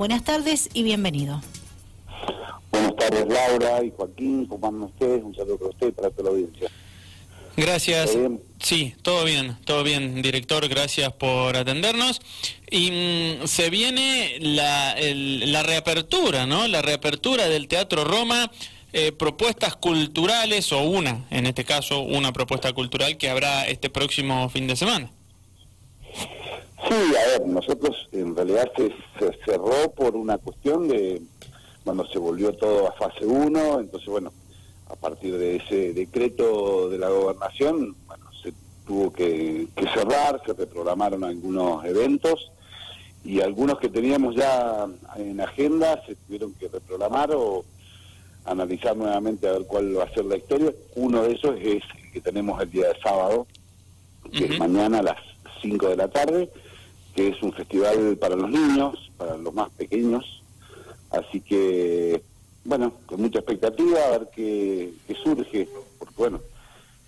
Buenas tardes y bienvenido. Buenas tardes, Laura y Joaquín. ¿Cómo andan ustedes? Un saludo para usted y para toda la audiencia. Gracias. Sí, todo bien, todo bien, director. Gracias por atendernos. Y mm, se viene la, el- la reapertura, ¿no? La reapertura del Teatro Roma. eh, propuestas culturales o una, en este caso, una propuesta cultural que habrá este próximo fin de semana. Sí, a ver, nosotros en realidad se, se cerró por una cuestión de cuando se volvió todo a fase 1, entonces bueno, a partir de ese decreto de la gobernación, bueno, se tuvo que, que cerrar, se reprogramaron algunos eventos y algunos que teníamos ya en agenda se tuvieron que reprogramar o analizar nuevamente a ver cuál va a ser la historia. Uno de esos es el que tenemos el día de sábado, que es mañana a las 5 de la tarde, que es un festival para los niños, para los más pequeños. Así que, bueno, con mucha expectativa a ver qué, surge, porque bueno,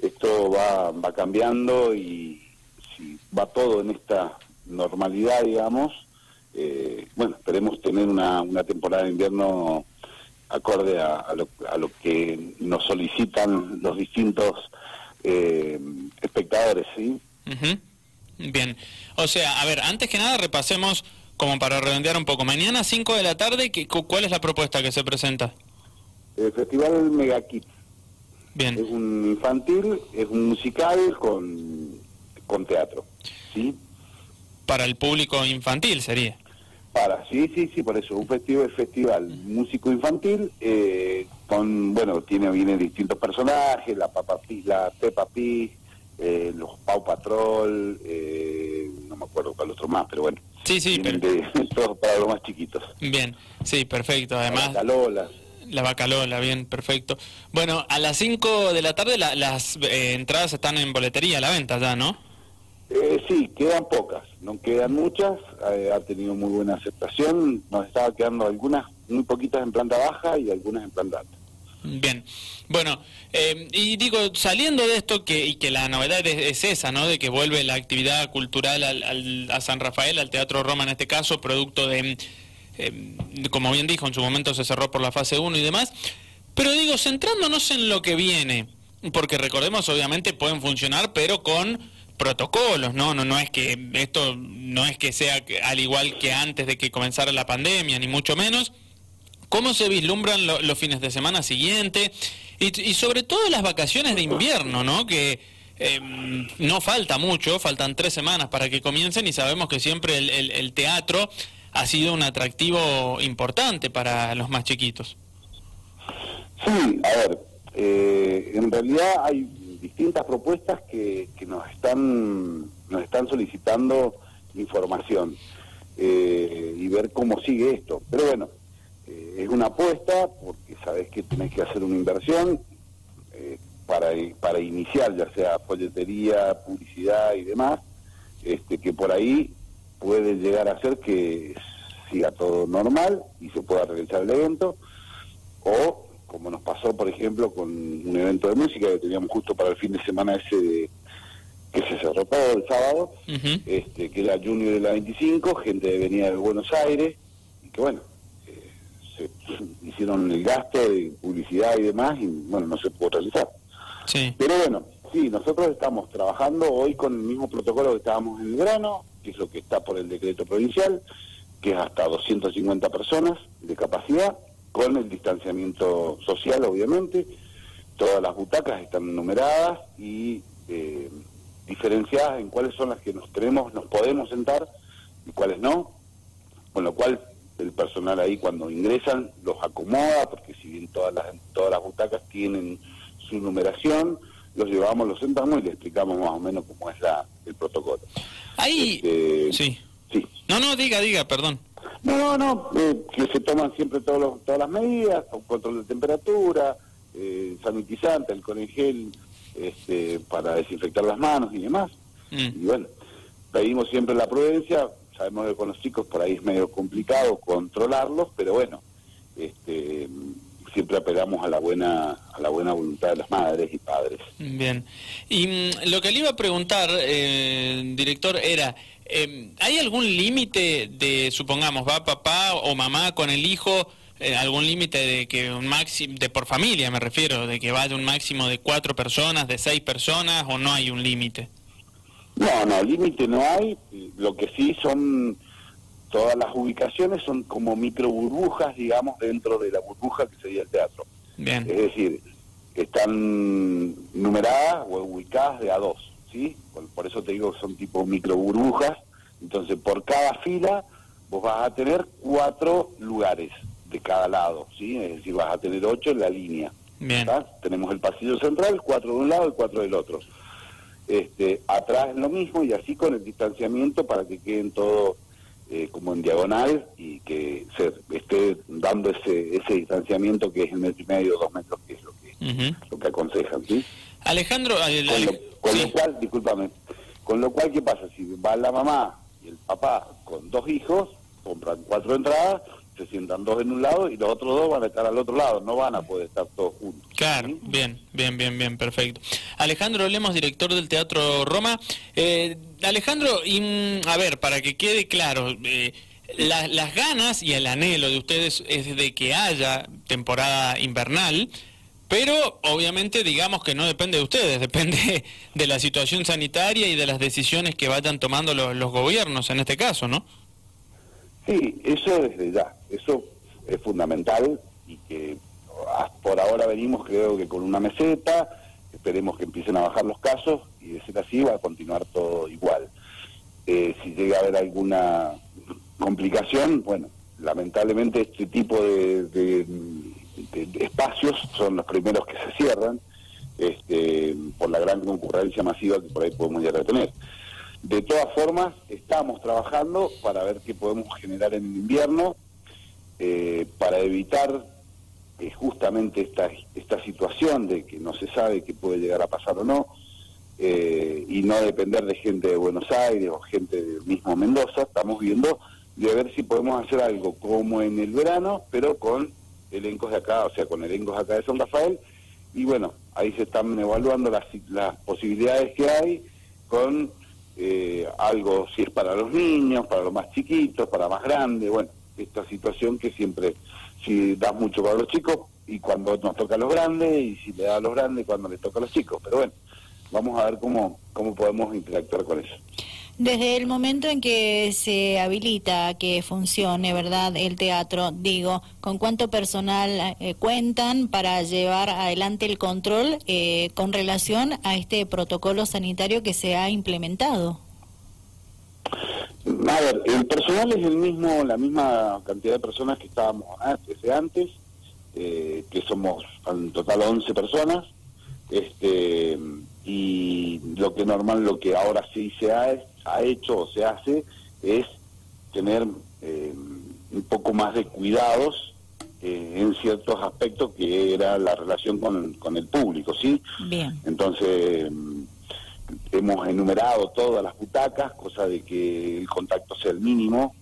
esto va, va cambiando y si va todo en esta normalidad, digamos, eh, bueno, esperemos tener una, una temporada de invierno acorde a, lo, a lo que nos solicitan los distintos eh, espectadores, ¿sí? Ujú. Bien, o sea, a ver, antes que nada repasemos, como para redondear un poco, mañana 5 de la tarde, ¿qué- cu- ¿cuál es la propuesta que se presenta? El Festival Mega Kids es Bien, un infantil, es un musical con, con teatro, ¿sí? para el público infantil sería. Para, sí, sí, sí, por eso, un festival, festival músico infantil, eh, con, bueno, tiene, vienen distintos personajes, la Papa Pig, la Peppa Pig, eh, los Pau Patrol, eh, no me acuerdo cuál otro más, pero bueno. Sí, sí, pero- de- todos para los más chiquitos. Bien, sí, perfecto. Además, La Lola. la Bacalola, bien, perfecto. Bueno, a las 5 de la tarde la- las eh, entradas están en boletería a la venta ya, ¿no? Eh, sí, quedan pocas, no quedan muchas, eh, ha tenido muy buena aceptación, nos estaba quedando algunas, muy poquitas en planta baja y algunas en planta alta. Bien, bueno, eh, y digo, saliendo de esto, que, y que la novedad es, es esa, ¿no? De que vuelve la actividad cultural al, a San Rafael, al Teatro Roma en este caso, producto de, eh, como bien dijo, en su momento se cerró por la fase 1 y demás. Pero digo, centrándonos en lo que viene, porque recordemos, obviamente pueden funcionar, pero con protocolos, ¿no? No, no es que esto no es que sea al igual que antes de que comenzara la pandemia, ni mucho menos. ¿Cómo se vislumbran lo- los fines de semana siguientes? Y, sobre todo las vacaciones de invierno, ¿no? Que eh, no falta mucho, faltan tres semanas para que comiencen y sabemos que siempre el, el- el teatro ha sido un atractivo importante para los más chiquitos. Sí, a ver, eh, en realidad hay distintas propuestas que, que nos están nos están solicitando información eh, y ver cómo sigue esto. Pero bueno, eh, es una apuesta porque sabes que tenés que hacer una inversión eh, para, para iniciar, ya sea folletería, publicidad y demás, este, que por ahí puede llegar a ser que siga todo normal y se pueda realizar el evento. O como nos pasó por ejemplo con un evento de música que teníamos justo para el fin de semana ese de- que se cerró todo el sábado este que era Junior de la 25 gente venía de Buenos Aires y que bueno hicieron el gasto de publicidad y demás y bueno no se pudo realizar. Sí, pero bueno, sí, nosotros estamos trabajando hoy con el mismo protocolo que estábamos en el verano, que es lo que está por el decreto provincial, que es hasta 250 personas de capacidad, con el distanciamiento social, obviamente. Todas las butacas están numeradas y eh, diferenciadas en cuáles son las que nos tenemos, nos podemos sentar y cuáles no, con lo cual el personal ahí cuando ingresan los acomoda, porque si bien todas las, todas las butacas tienen su numeración, los llevamos, los sentamos y le explicamos más o menos cómo es la, el protocolo. ahí... Este, Sí. Sí. No, no, diga, diga, perdón. No, no, no, eh, que se toman siempre todos los- todas las medidas, con control de temperatura, eh, sanitizante, alcohol en gel, este, para desinfectar las manos y demás. Mm. Y bueno, pedimos siempre la prudencia, sabemos que con los chicos por ahí es medio complicado controlarlos, pero bueno, este, siempre apelamos a la buena a la buena voluntad de las madres y padres. Bien. Y mm, lo que le iba a preguntar, eh, director, era, eh, ¿hay algún límite de, supongamos, va papá o mamá con el hijo, eh, algún límite de que un máximo, de por familia me refiero, de que vaya un máximo de cuatro personas, de seis personas, o no hay un límite? No, no, límite no hay. Lo que sí son todas las ubicaciones son como micro burbujas, digamos, dentro de la burbuja que sería el teatro. Bien. Es decir, están numeradas o ubicadas de a dos, ¿sí? Por, eso te digo que son tipo micro burbujas. Entonces, por cada fila vos vas a tener cuatro lugares de cada lado, ¿sí? Es decir, vas a tener ocho en la línea. Bien. Tenemos el pasillo central, cuatro de un lado y cuatro del otro. Este, atrás lo mismo y así con el distanciamiento para que queden todos eh, como en diagonal y que se esté dando ese, ese distanciamiento que es el metro y medio, dos metros, que es lo que, lo que aconsejan. ¿sí? Alejandro, con, lo, cual, discúlpame, con lo cual, ¿qué pasa? Si va la mamá y el papá con dos hijos, compran cuatro entradas, se sientan dos en un lado y los otros dos van a estar al otro lado, no van a poder estar todos juntos. Claro, bien, bien, bien, bien, perfecto. Alejandro Lemos, director del Teatro Roma. Eh, Alejandro, y, a ver, para que quede claro, eh, las ganas y el anhelo de ustedes es de que haya temporada invernal, pero obviamente digamos que no depende de ustedes, depende de la situación sanitaria y de las decisiones que vayan tomando los gobiernos en este caso, ¿no? Sí, eso desde ya, eso es fundamental y que por ahora venimos creo que con una meseta, esperemos que empiecen a bajar los casos y de ser así va a continuar todo igual. Eh, si llega a haber alguna complicación, bueno, lamentablemente este tipo de, espacios son los primeros que se cierran este, por la gran concurrencia masiva que por ahí podemos llegar a tener. De todas formas, estamos trabajando para ver qué podemos generar en el invierno eh, para evitar eh, justamente esta, esta situación de que no se sabe qué puede llegar a pasar o no eh, y no depender de gente de Buenos Aires o gente del mismo Mendoza. Estamos viendo de ver si podemos hacer algo como en el verano, pero con elencos de acá, o sea, con elencos acá de San Rafael. Y bueno, ahí se están evaluando las, las posibilidades que hay con eh, algo si es para los niños, para los más chiquitos, para más grandes, bueno, esta situación que siempre, si das mucho para los chicos y cuando nos toca a los grandes y si le da a los grandes cuando les toca a los chicos, pero bueno, vamos a ver cómo, cómo podemos interactuar con eso. Desde el momento en que se habilita que funcione, ¿verdad? El teatro, digo, ¿con cuánto personal eh, cuentan para llevar adelante el control eh, con relación a este protocolo sanitario que se ha implementado? A ver, el personal es el mismo, la misma cantidad de personas que estábamos antes, antes eh, que somos en total 11 personas, este, y lo que normal, lo que ahora sí se ha ha hecho o se hace es tener eh, un poco más de cuidados eh, en ciertos aspectos que era la relación con, con el público, ¿sí? Bien. Entonces, hemos enumerado todas las butacas, cosa de que el contacto sea el mínimo,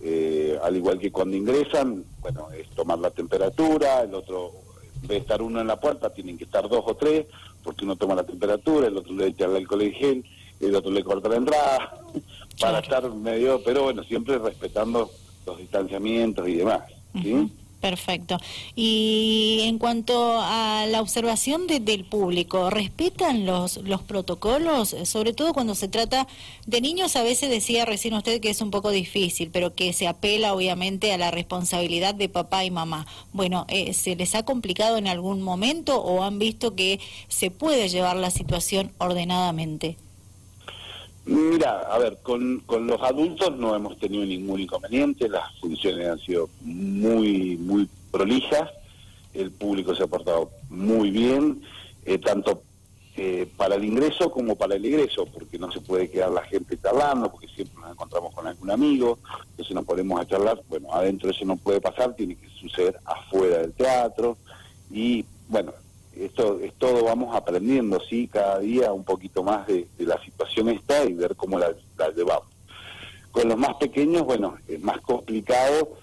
eh, al igual que cuando ingresan, bueno, es tomar la temperatura, el otro, en vez de estar uno en la puerta, tienen que estar dos o tres, porque uno toma la temperatura, el otro le echa el alcohol en gel, el otro le corta la entrada, para estar medio, pero bueno, siempre respetando los distanciamientos y demás. ¿sí? Perfecto. Y en cuanto a la observación del público, ¿respetan los, los protocolos? Sobre todo cuando se trata de niños, a veces decía recién usted que es un poco difícil, pero que se apela obviamente a la responsabilidad de papá y mamá. Bueno, eh, ¿se les ha complicado en algún momento o han visto que se puede llevar la situación ordenadamente? Mira, a ver, con, con los adultos no hemos tenido ningún inconveniente, las funciones han sido muy, muy prolijas, el público se ha portado muy bien, eh, tanto eh, para el ingreso como para el egreso, porque no se puede quedar la gente charlando, porque siempre nos encontramos con algún amigo, entonces nos ponemos a charlar, bueno, adentro eso no puede pasar, tiene que suceder afuera del teatro, y bueno, esto es todo, vamos aprendiendo, sí, cada día un poquito más de, la situación esta y ver cómo la, llevamos. Con los más pequeños, bueno, es más complicado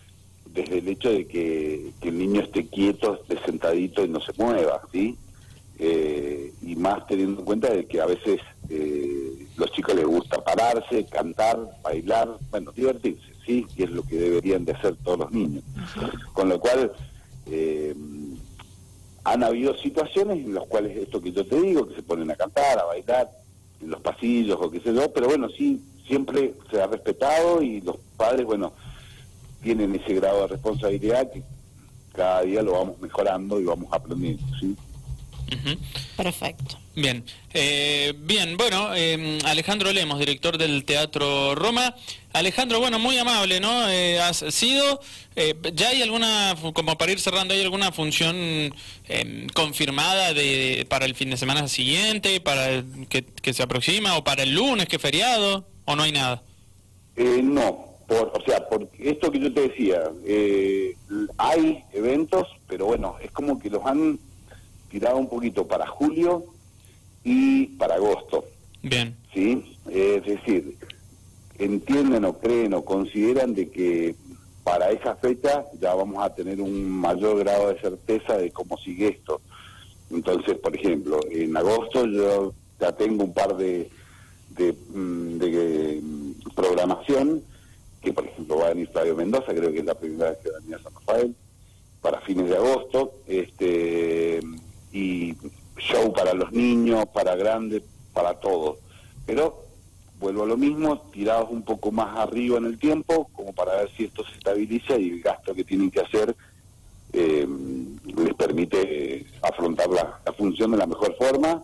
desde el hecho de que, que el niño esté quieto, esté sentadito y no se mueva, ¿sí? Eh, y más teniendo en cuenta de que a veces eh, los chicos les gusta pararse, cantar, bailar, bueno, divertirse, ¿sí? Y es lo que deberían de hacer todos los niños. Con lo cual, eh, han habido situaciones en las cuales esto que yo te digo, que se ponen a cantar, a bailar, en los pasillos o qué sé yo, pero bueno, sí, siempre se ha respetado y los padres, bueno, tienen ese grado de responsabilidad que cada día lo vamos mejorando y vamos aprendiendo, ¿sí? Perfecto. Bien, eh, bien, bueno, eh, Alejandro Lemos, director del Teatro Roma. Alejandro, bueno, muy amable, ¿no? Eh, has sido, ¿ya hay alguna, como para ir cerrando, hay alguna función confirmada de para el fin de semana siguiente, para que, que, se aproxima, o para el lunes, que feriado, o no hay nada? no, por, o sea, por esto que yo te decía, hay eventos, pero bueno, es como que los han tirado un poquito para julio y para agosto. Bien. ¿Sí? Es decir, entienden o creen o consideran de que para esa fecha ya vamos a tener un mayor grado de certeza de cómo sigue esto. Entonces, por ejemplo, en agosto yo ya tengo un par de, de, mm, de, mm, programación, que por ejemplo va a venir Flavio Mendoza, creo que es la primera vez que va a venir a San Rafael, para fines de agosto. este y show para los niños, para grandes, para todos. Pero vuelvo a lo mismo, tirados un poco más arriba en el tiempo, como para ver si esto se estabiliza y el gasto que tienen que hacer eh, les permite afrontar la, función de la mejor forma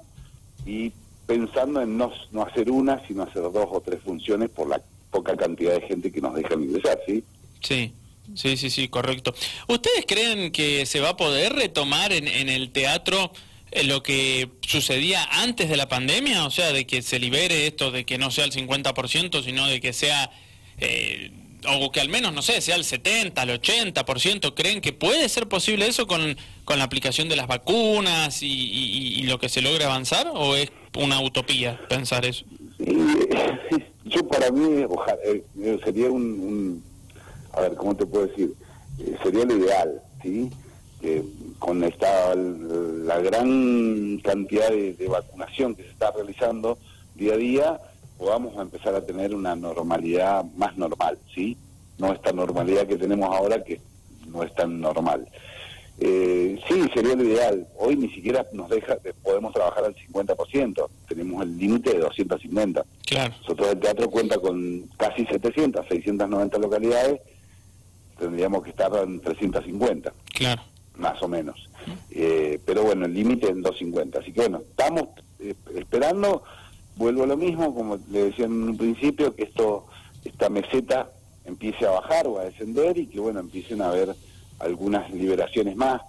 y pensando en no, no hacer una, sino hacer dos o tres funciones por la poca cantidad de gente que nos dejan ingresar, ¿sí? Sí. Sí, sí, sí, correcto. ¿Ustedes creen que se va a poder retomar en, el teatro eh, lo que sucedía antes de la pandemia, o sea, de que se libere esto, de que no sea el 50%, sino de que sea, eh, o que al menos, no sé, sea el 70, el 80%, ¿creen que puede ser posible eso con, con la aplicación de las vacunas y, lo que se logre avanzar, o es una utopía pensar eso? Yo para mí, ojalá, eh, sería un, a ver, ¿cómo te puedo decir? sería lo ideal, ¿sí? Que con esta la gran cantidad de, vacunación que se está realizando día a día, podamos empezar a tener una normalidad más normal, ¿sí? No esta normalidad que tenemos ahora que no es tan normal. Eh, sí, sería lo ideal. Hoy ni siquiera nos deja, podemos trabajar al 50%. Tenemos el límite de 250. Claro. Nosotros el teatro cuenta con casi 700, 690 localidades. Tendríamos que estar en 350. Claro más o menos. Eh, pero bueno, el límite en 250. Así que bueno, estamos eh, esperando, vuelvo a lo mismo, como le decía en un principio, que esto esta meseta empiece a bajar o a descender y que bueno, empiecen a haber algunas liberaciones más,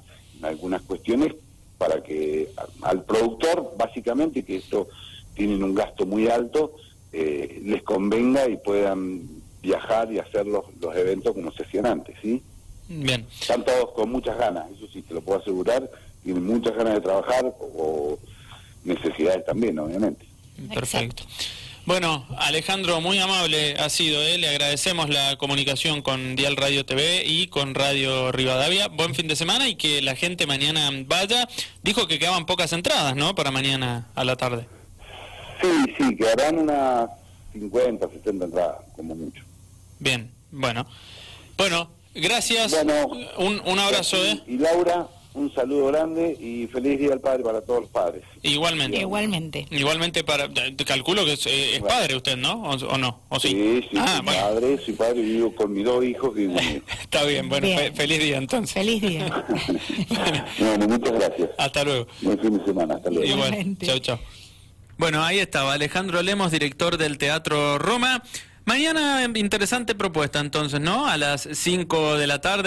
algunas cuestiones para que al productor, básicamente, que esto tienen un gasto muy alto, eh, les convenga y puedan viajar y hacer los, los eventos como se hacían antes, ¿sí? Bien. Están todos con muchas ganas, eso sí te lo puedo asegurar. Tienen muchas ganas de trabajar o necesidades también, obviamente. Perfecto. Bueno, Alejandro, muy amable ha sido, ¿eh? le agradecemos la comunicación con Dial Radio TV y con Radio Rivadavia. Buen fin de semana y que la gente mañana vaya. Dijo que quedaban pocas entradas, ¿no? Para mañana a la tarde. Sí, sí, quedarán unas 50, 60 entradas, como mucho. Bien, bueno. Bueno, Gracias. un, un abrazo. ¿eh? Y Laura, un saludo grande y feliz día al padre para todos los padres. Igualmente. Igualmente. Igualmente para calculo que es, eh, padre usted, ¿no? O, no? ¿O sí? Sí, sí, ah, soy padre, soy padre, vivo con mis dos hijos. Y... Está bien, bueno, feliz día entonces. Feliz día. bueno, muchas gracias. Hasta luego. Buen fin de semana, hasta luego. Igual. Chao, chao. Bueno, ahí estaba Alejandro Lemos, director del Teatro Roma. Mañana interesante propuesta entonces, ¿no? A las 5 de la tarde.